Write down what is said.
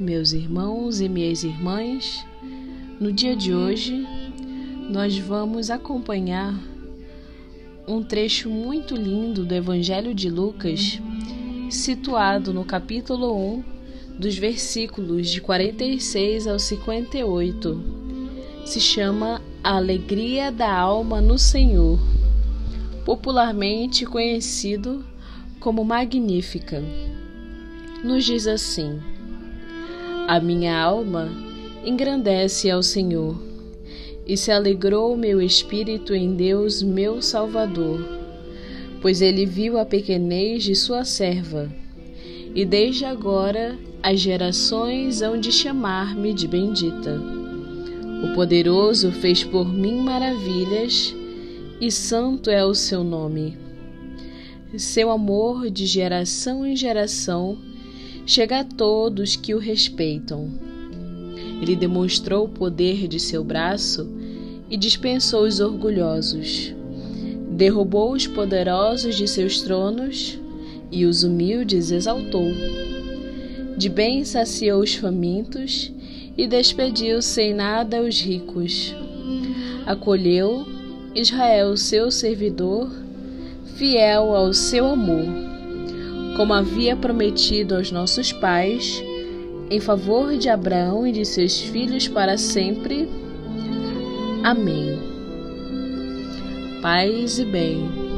meus irmãos e minhas irmãs. No dia de hoje, nós vamos acompanhar um trecho muito lindo do Evangelho de Lucas, situado no capítulo 1, dos versículos de 46 ao 58. Se chama A Alegria da Alma no Senhor, popularmente conhecido como Magnífica. Nos diz assim: A minha alma engrandece ao Senhor e se alegrou meu espírito em Deus, meu Salvador, pois ele viu a pequenez de sua serva, e desde agora as gerações hão de chamar-me de bendita. O poderoso fez por mim maravilhas, e santo é o seu nome. Seu amor de geração em geração chega a todos que o respeitam. Ele demonstrou o poder de seu braço e dispensou os orgulhosos. Derrubou os poderosos de seus tronos e os humildes exaltou. De bem saciou os famintos e despediu sem nada os ricos. Acolheu Israel, seu servidor, fiel ao seu amor, como havia prometido aos nossos pais, em favor de Abraão e de seus filhos para sempre Amém. Paz e bem.